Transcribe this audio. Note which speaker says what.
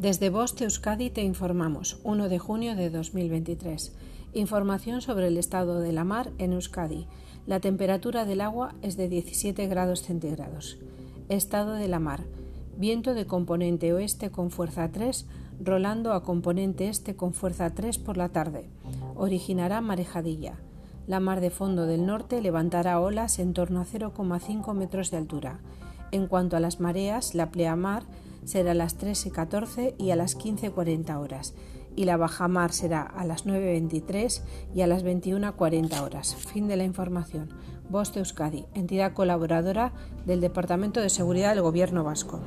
Speaker 1: Desde Boste Euskadi te informamos, 1 de junio de 2023. Información sobre el estado de la mar en Euskadi. La temperatura del agua es de 17 grados centígrados. Estado de la mar. Viento de componente oeste con fuerza 3, rolando a componente este con fuerza 3 por la tarde. Originará marejadilla. La mar de fondo del norte levantará olas en torno a 0,5 metros de altura. En cuanto a las mareas, la pleamar será a las 13.14 y a las 15.40 horas y la bajamar será a las 9.23 y a las 21.40 horas. Fin de la información. Voz de Euskadi, entidad colaboradora del Departamento de Seguridad del Gobierno Vasco.